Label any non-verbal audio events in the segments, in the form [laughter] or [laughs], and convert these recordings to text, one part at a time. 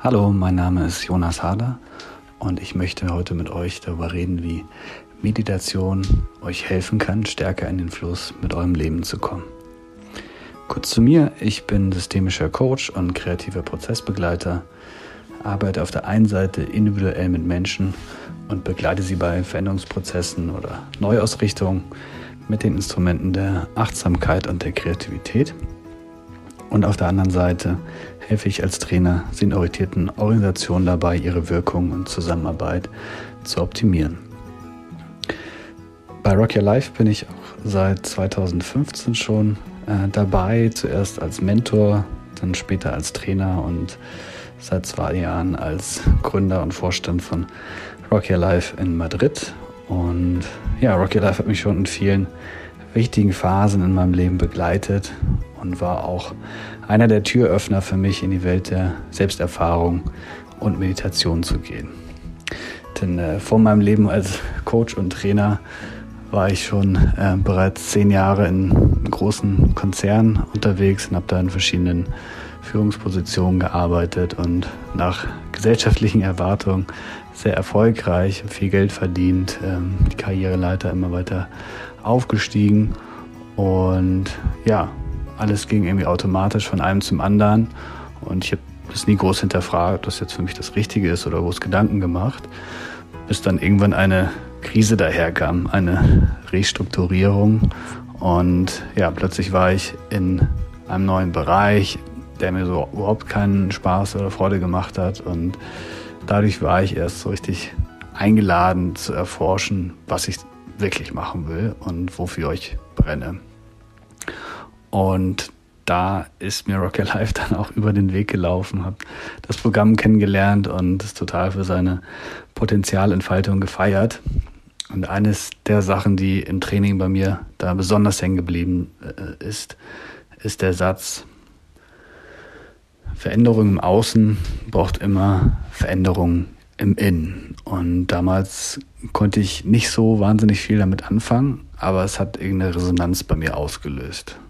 Hallo, mein Name ist Jonas Hader und ich möchte heute mit euch darüber reden, wie Meditation euch helfen kann, stärker in den Fluss mit eurem Leben zu kommen. Kurz zu mir, ich bin systemischer Coach und kreativer Prozessbegleiter, arbeite auf der einen Seite individuell mit Menschen und begleite sie bei Veränderungsprozessen oder Neuausrichtungen mit den Instrumenten der Achtsamkeit und der Kreativität. Und auf der anderen Seite helfe ich als Trainer sinnorientierten Organisationen dabei, ihre Wirkung und Zusammenarbeit zu optimieren. Bei Rock Your Life bin ich auch seit 2015 schon äh, dabei, zuerst als Mentor, dann später als Trainer und seit zwei Jahren als Gründer und Vorstand von Rock Your Life in Madrid. Und ja, Rock Your Life hat mich schon in vielen wichtigen Phasen in meinem Leben begleitet und war auch einer der Türöffner für mich in die Welt der Selbsterfahrung und Meditation zu gehen. Denn äh, vor meinem Leben als Coach und Trainer war ich schon äh, bereits zehn Jahre in großen Konzernen unterwegs und habe da in verschiedenen Führungspositionen gearbeitet und nach gesellschaftlichen Erwartungen sehr erfolgreich, viel Geld verdient, ähm, die Karriereleiter immer weiter aufgestiegen und ja, alles ging irgendwie automatisch von einem zum anderen. Und ich habe das nie groß hinterfragt, ob das jetzt für mich das Richtige ist oder groß Gedanken gemacht, bis dann irgendwann eine Krise daherkam, eine Restrukturierung. Und ja, plötzlich war ich in einem neuen Bereich, der mir so überhaupt keinen Spaß oder Freude gemacht hat. Und dadurch war ich erst so richtig eingeladen zu erforschen, was ich wirklich machen will und wofür ich brenne. Und da ist mir Rock Life [laughs] dann auch über den Weg gelaufen, habe das Programm kennengelernt und es total für seine Potenzialentfaltung gefeiert. Und eines der Sachen, die im Training bei mir da besonders hängen geblieben äh, ist, ist der Satz, Veränderung im Außen braucht immer Veränderung im Innen. Und damals konnte ich nicht so wahnsinnig viel damit anfangen, aber es hat irgendeine Resonanz bei mir ausgelöst.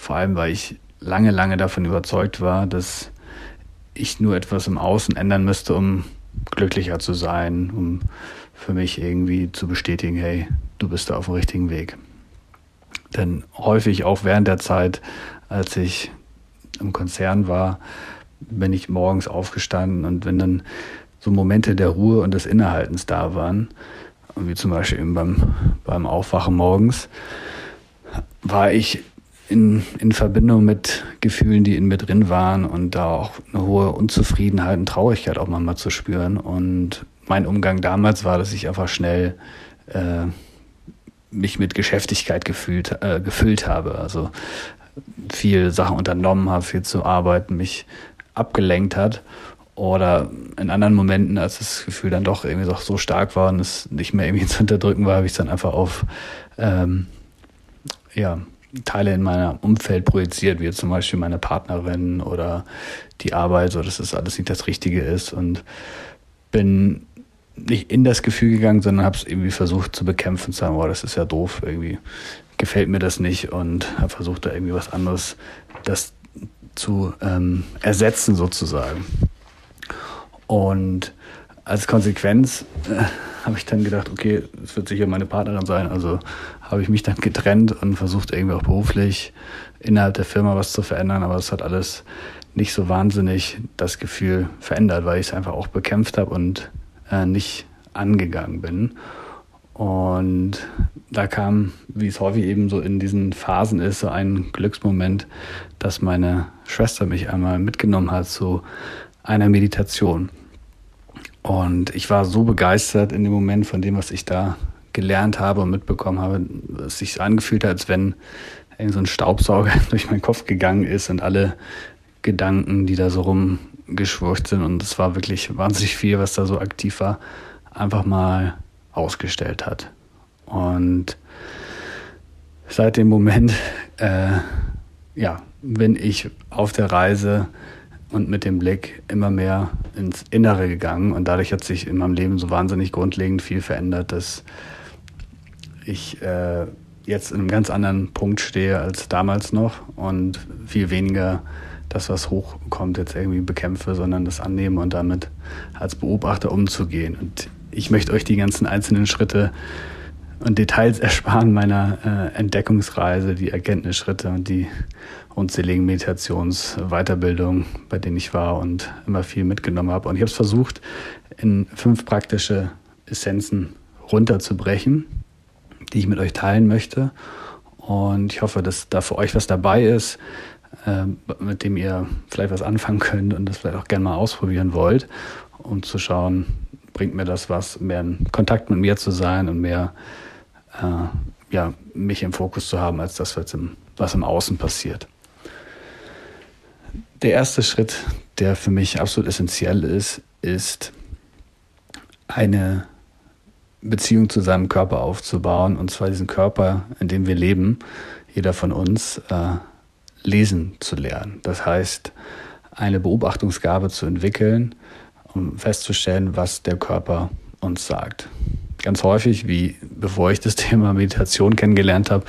Vor allem, weil ich lange, lange davon überzeugt war, dass ich nur etwas im Außen ändern müsste, um glücklicher zu sein, um für mich irgendwie zu bestätigen, hey, du bist da auf dem richtigen Weg. Denn häufig auch während der Zeit, als ich im Konzern war, bin ich morgens aufgestanden und wenn dann so Momente der Ruhe und des Innehaltens da waren, wie zum Beispiel eben beim, beim Aufwachen morgens, war ich in, in Verbindung mit Gefühlen, die in mir drin waren und da auch eine hohe Unzufriedenheit und Traurigkeit auch manchmal zu spüren. Und mein Umgang damals war, dass ich einfach schnell äh, mich mit Geschäftigkeit gefühlt, äh, gefüllt habe. Also viel Sachen unternommen habe, viel zu arbeiten, mich abgelenkt hat. Oder in anderen Momenten, als das Gefühl dann doch irgendwie so stark war und es nicht mehr irgendwie zu unterdrücken war, habe ich es dann einfach auf ähm, ja, Teile in meinem Umfeld projiziert, wie zum Beispiel meine Partnerin oder die Arbeit, so dass das alles nicht das Richtige ist und bin nicht in das Gefühl gegangen, sondern habe es irgendwie versucht zu bekämpfen, zu sagen, oh, das ist ja doof, irgendwie gefällt mir das nicht und habe versucht, da irgendwie was anderes das zu ähm, ersetzen sozusagen. Und als Konsequenz äh, habe ich dann gedacht, okay, es wird sicher meine Partnerin sein. Also habe ich mich dann getrennt und versucht irgendwie auch beruflich innerhalb der Firma was zu verändern. Aber es hat alles nicht so wahnsinnig das Gefühl verändert, weil ich es einfach auch bekämpft habe und äh, nicht angegangen bin. Und da kam, wie es häufig eben so in diesen Phasen ist, so ein Glücksmoment, dass meine Schwester mich einmal mitgenommen hat zu einer Meditation. Und ich war so begeistert in dem Moment von dem, was ich da gelernt habe und mitbekommen habe, dass es sich angefühlt hat, als wenn so ein Staubsauger [laughs] durch meinen Kopf gegangen ist und alle Gedanken, die da so rumgeschwurcht sind. Und es war wirklich wahnsinnig viel, was da so aktiv war, einfach mal ausgestellt hat. Und seit dem Moment, äh, ja, bin ich auf der Reise und mit dem Blick immer mehr ins Innere gegangen. Und dadurch hat sich in meinem Leben so wahnsinnig grundlegend viel verändert, dass ich äh, jetzt in einem ganz anderen Punkt stehe als damals noch und viel weniger das, was hochkommt, jetzt irgendwie bekämpfe, sondern das annehme und damit als Beobachter umzugehen. Und ich möchte euch die ganzen einzelnen Schritte und Details [laughs] ersparen meiner äh, Entdeckungsreise, die Erkenntnisschritte und die unzähligen Meditationsweiterbildungen, bei denen ich war und immer viel mitgenommen habe. Und ich habe es versucht, in fünf praktische Essenzen runterzubrechen, die ich mit euch teilen möchte. Und ich hoffe, dass da für euch was dabei ist, äh, mit dem ihr vielleicht was anfangen könnt und das vielleicht auch gerne mal ausprobieren wollt, um zu schauen, bringt mir das was, mehr in Kontakt mit mir zu sein und mehr äh, ja, mich im Fokus zu haben, als das, was im, was im Außen passiert. Der erste Schritt, der für mich absolut essentiell ist, ist eine Beziehung zu seinem Körper aufzubauen, und zwar diesen Körper, in dem wir leben, jeder von uns, äh, lesen zu lernen. Das heißt, eine Beobachtungsgabe zu entwickeln, um festzustellen, was der Körper uns sagt. Ganz häufig, wie bevor ich das [laughs] Thema Meditation kennengelernt habe,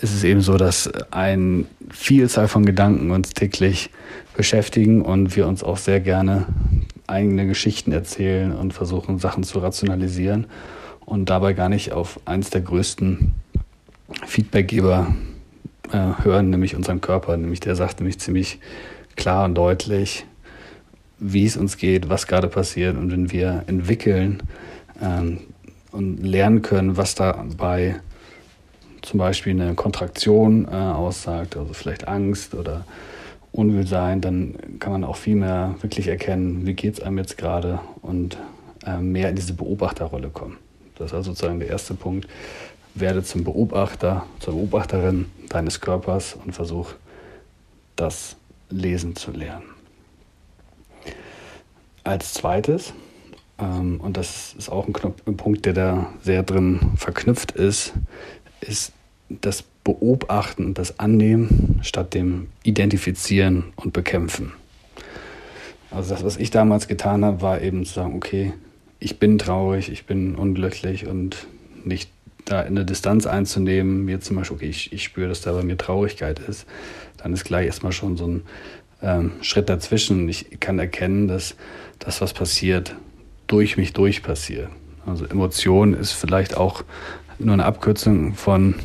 ist es eben so, dass eine Vielzahl von Gedanken uns täglich beschäftigen und wir uns auch sehr gerne eigene Geschichten erzählen und versuchen, Sachen zu rationalisieren und dabei gar nicht auf eins der größten Feedbackgeber äh, hören, nämlich unseren Körper. Nämlich der sagt nämlich ziemlich klar und deutlich, wie es uns geht, was gerade passiert. Und wenn wir entwickeln ähm, und lernen können, was dabei zum Beispiel eine Kontraktion äh, aussagt, also vielleicht Angst oder Unwohlsein, dann kann man auch viel mehr wirklich erkennen, wie geht es einem jetzt gerade und äh, mehr in diese Beobachterrolle kommen. Das ist also sozusagen der erste Punkt. Werde zum Beobachter, zur Beobachterin deines Körpers und versuch das lesen zu lernen. Als zweites, ähm, und das ist auch ein, Knopf, ein Punkt, der da sehr drin verknüpft ist, ist das Beobachten und das Annehmen statt dem Identifizieren und Bekämpfen. Also das, was ich damals getan habe, war eben zu sagen, okay, ich bin traurig, ich bin unglücklich und nicht da in eine Distanz einzunehmen, mir zum Beispiel, okay, ich, ich spüre, dass da bei mir Traurigkeit ist, dann ist gleich erstmal schon so ein ähm, Schritt dazwischen. Ich kann erkennen, dass das, was passiert, durch mich durch passiert. Also Emotion ist vielleicht auch nur eine Abkürzung von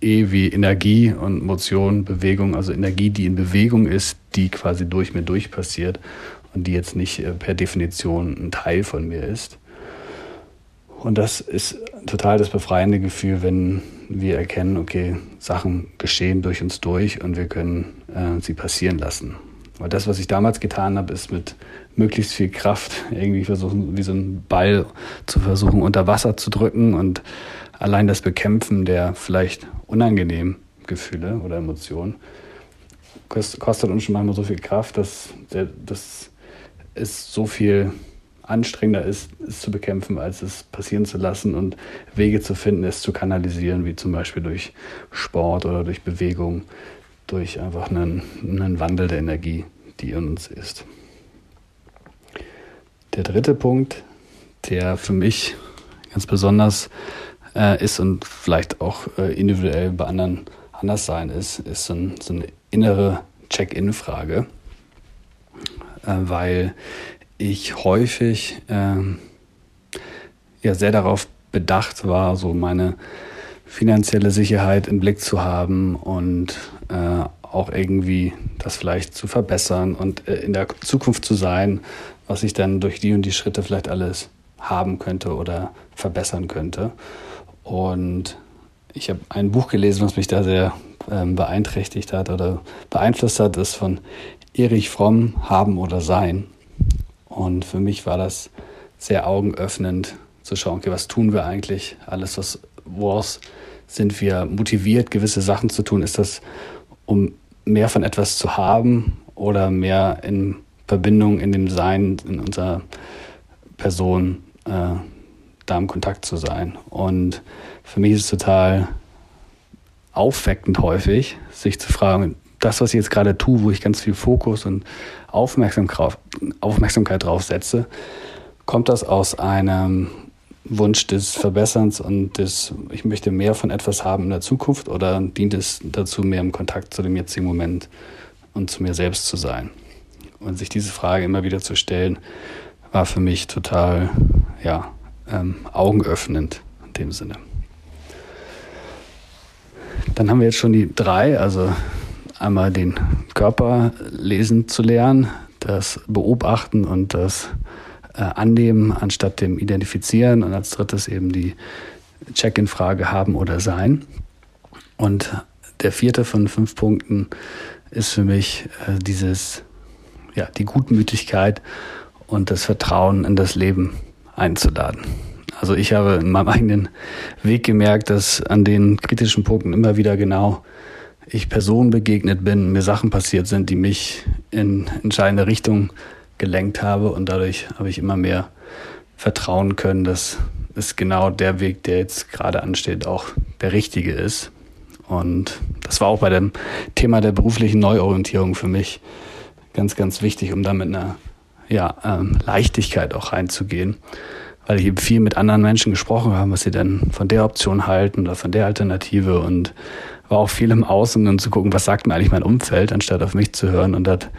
E wie Energie und Motion, Bewegung, also Energie, die in Bewegung ist, die quasi durch mir durch passiert und die jetzt nicht äh, per Definition ein Teil von mir ist. Und das ist total das befreiende Gefühl, wenn wir erkennen, okay, Sachen geschehen durch uns durch und wir können äh, sie passieren lassen. Weil das, was ich damals getan habe, ist mit möglichst viel Kraft irgendwie versuchen, wie so ein Ball zu versuchen, unter Wasser zu drücken und allein das Bekämpfen der vielleicht unangenehmen Gefühle oder Emotionen kostet uns schon manchmal so viel Kraft, dass das ist so viel anstrengender ist, es zu bekämpfen, als es passieren zu lassen und Wege zu finden, es zu kanalisieren, wie zum Beispiel durch Sport oder durch Bewegung, durch einfach einen, einen Wandel der Energie, die in uns ist. Der dritte Punkt, der für mich ganz besonders äh, ist und vielleicht auch äh, individuell bei anderen anders sein ist, ist so, ein, so eine innere Check-in-Frage, äh, weil ich häufig ähm, ja sehr darauf bedacht war, so meine finanzielle Sicherheit im Blick zu haben und äh, auch irgendwie das vielleicht zu verbessern und äh, in der Zukunft zu sein, was ich dann durch die und die Schritte vielleicht alles haben könnte oder verbessern könnte. Und ich habe ein Buch gelesen, was mich da sehr ähm, beeinträchtigt hat oder beeinflusst hat, ist von Erich Fromm, Haben oder Sein. Und für mich war das sehr augenöffnend zu schauen, okay, was tun wir eigentlich? Alles, was, woraus sind wir motiviert, gewisse Sachen zu tun? Ist das, um mehr von etwas zu haben oder mehr in Verbindung in dem Sein, in unserer Person, äh, da im Kontakt zu sein? Und für mich ist es total aufweckend häufig, sich zu fragen, das, was ich jetzt gerade tue, wo ich ganz viel Fokus und Aufmerksamkeit drauf setze, kommt das aus einem Wunsch des Verbesserns und des, ich möchte mehr von etwas haben in der Zukunft oder dient es dazu, mehr im Kontakt zu dem jetzigen Moment und zu mir selbst zu sein. Und sich diese Frage immer wieder zu stellen, war für mich total ja, ähm, augenöffnend in dem Sinne. Dann haben wir jetzt schon die drei, also einmal den Körper lesen zu lernen, das Beobachten und das äh, Annehmen anstatt dem Identifizieren und als drittes eben die Check-in-Frage haben oder sein. Und der vierte von fünf Punkten ist für mich äh, dieses, ja, die Gutmütigkeit und das Vertrauen in das Leben einzuladen. Also ich habe in meinem eigenen Weg gemerkt, dass an den kritischen Punkten immer wieder genau ich Personen begegnet bin, mir Sachen passiert sind, die mich in entscheidende Richtung gelenkt habe und dadurch habe ich immer mehr vertrauen können, dass es genau der Weg, der jetzt gerade ansteht, auch der richtige ist. Und das war auch bei dem Thema der beruflichen Neuorientierung für mich ganz, ganz wichtig, um da mit einer ja, ähm, Leichtigkeit auch reinzugehen weil ich eben viel mit anderen Menschen gesprochen habe, was sie denn von der Option halten oder von der Alternative und war auch viel im Außen und zu gucken, was sagt mir eigentlich mein Umfeld, anstatt auf mich zu hören. Und hat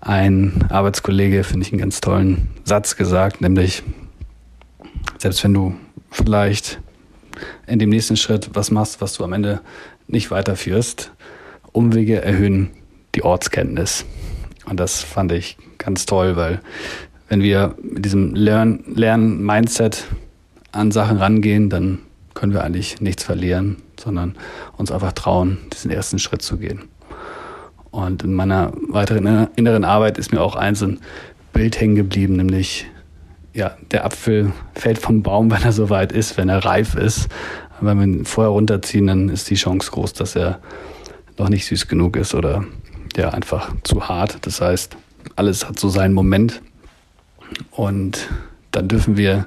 ein Arbeitskollege, finde ich, einen ganz tollen Satz gesagt, nämlich, selbst wenn du vielleicht in dem nächsten Schritt was machst, was du am Ende nicht weiterführst, Umwege erhöhen die Ortskenntnis. Und das fand ich ganz toll, weil wenn wir mit diesem Lern-Mindset an Sachen rangehen, dann können wir eigentlich nichts verlieren, sondern uns einfach trauen, diesen ersten Schritt zu gehen. Und in meiner weiteren inneren Arbeit ist mir auch ein so ein Bild hängen geblieben, nämlich ja, der Apfel fällt vom Baum, [laughs] wenn er soweit ist, wenn er reif ist. Wenn wir ihn vorher runterziehen, dann ist die Chance groß, dass er noch nicht süß genug ist oder ja einfach zu hart. Das heißt, alles hat so seinen Moment. Und dann dürfen wir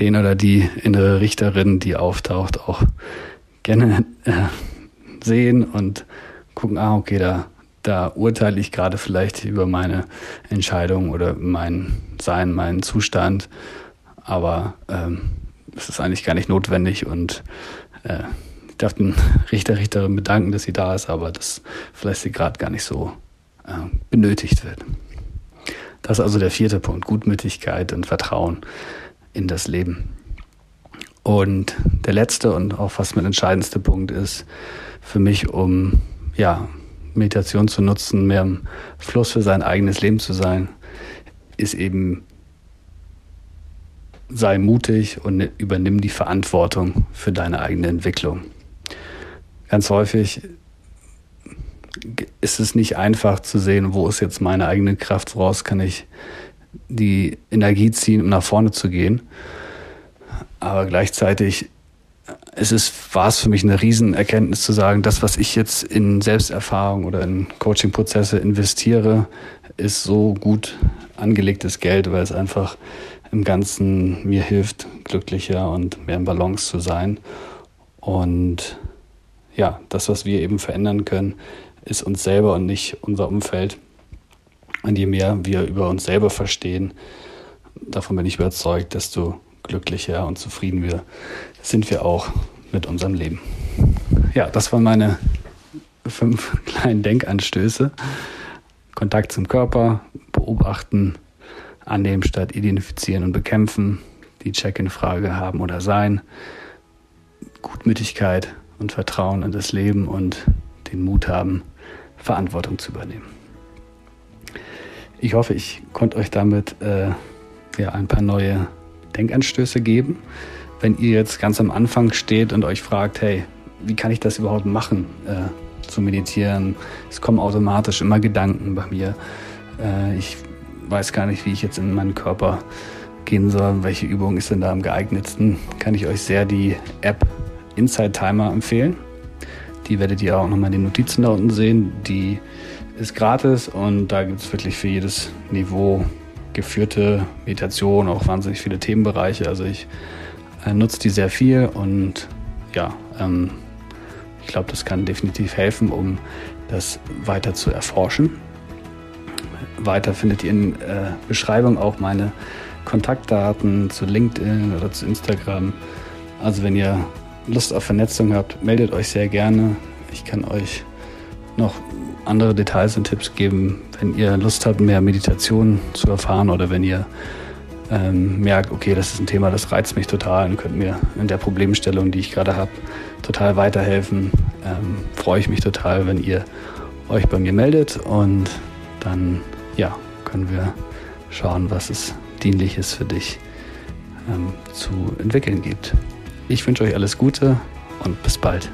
den oder die innere Richterin, die auftaucht, auch gerne äh, sehen und gucken, ah, okay, da, da urteile ich gerade vielleicht über meine Entscheidung oder mein Sein, meinen Zustand. Aber ähm, es ist eigentlich gar nicht notwendig und äh, ich darf den Richter, Richterin bedanken, dass sie da ist, aber dass vielleicht sie gerade gar nicht so äh, benötigt wird. Das ist also der vierte Punkt, Gutmütigkeit und Vertrauen in das Leben. Und der letzte und auch fast mit entscheidendste Punkt ist für mich, um ja, Meditation zu nutzen, mehr im Fluss für sein eigenes Leben zu sein, ist eben sei mutig und übernimm die Verantwortung für deine eigene Entwicklung. Ganz häufig ist es nicht einfach zu sehen, wo ist jetzt meine eigene Kraft, woraus kann ich die Energie ziehen, um nach vorne zu gehen. Aber gleichzeitig es ist, war es für mich eine Riesenerkenntnis zu sagen, das, was ich jetzt in Selbsterfahrung oder in Coaching-Prozesse investiere, ist so gut angelegtes Geld, weil es einfach im Ganzen mir hilft, glücklicher und mehr in Balance zu sein. Und ja, das, was wir eben verändern können, ist uns selber und nicht unser Umfeld. Und je mehr wir über uns selber verstehen, davon bin ich überzeugt, desto glücklicher und zufrieden wir sind wir auch mit unserem Leben. Ja, das waren meine fünf [laughs] kleinen Denkanstöße. Kontakt zum Körper, beobachten, annehmen statt identifizieren und bekämpfen, die Check-in-Frage haben oder sein, Gutmütigkeit und Vertrauen in das Leben und den Mut haben, Verantwortung zu übernehmen. Ich hoffe, ich konnte euch damit äh, ja, ein paar neue Denkanstöße geben. Wenn ihr jetzt ganz am Anfang steht und euch fragt, hey, wie kann ich das überhaupt machen, äh, zu meditieren? Es kommen automatisch immer Gedanken bei mir. Äh, ich weiß gar nicht, wie ich jetzt in meinen Körper gehen soll. Welche Übung ist denn da am geeignetsten? Kann ich euch sehr die App Inside Timer empfehlen. Die werdet ihr auch nochmal in den Notizen da unten sehen. Die ist gratis und da gibt es wirklich für jedes Niveau geführte Meditation, auch wahnsinnig viele Themenbereiche. Also ich äh, nutze die sehr viel und ja, ähm, ich glaube, das kann definitiv helfen, um das weiter zu erforschen. Weiter findet ihr in der äh, Beschreibung auch meine Kontaktdaten zu LinkedIn oder zu Instagram. Also wenn ihr Lust auf Vernetzung habt, meldet euch sehr gerne. Ich kann euch noch andere Details und Tipps geben. Wenn ihr Lust habt, mehr Meditation zu erfahren oder wenn ihr ähm, merkt, okay, das ist ein Thema, das reizt mich total und könnt mir in der Problemstellung, die ich gerade habe, total weiterhelfen, ähm, freue ich mich total, wenn ihr euch bei mir meldet und dann ja, können wir schauen, was es dienliches für dich ähm, zu entwickeln gibt. Ich wünsche euch alles Gute und bis bald.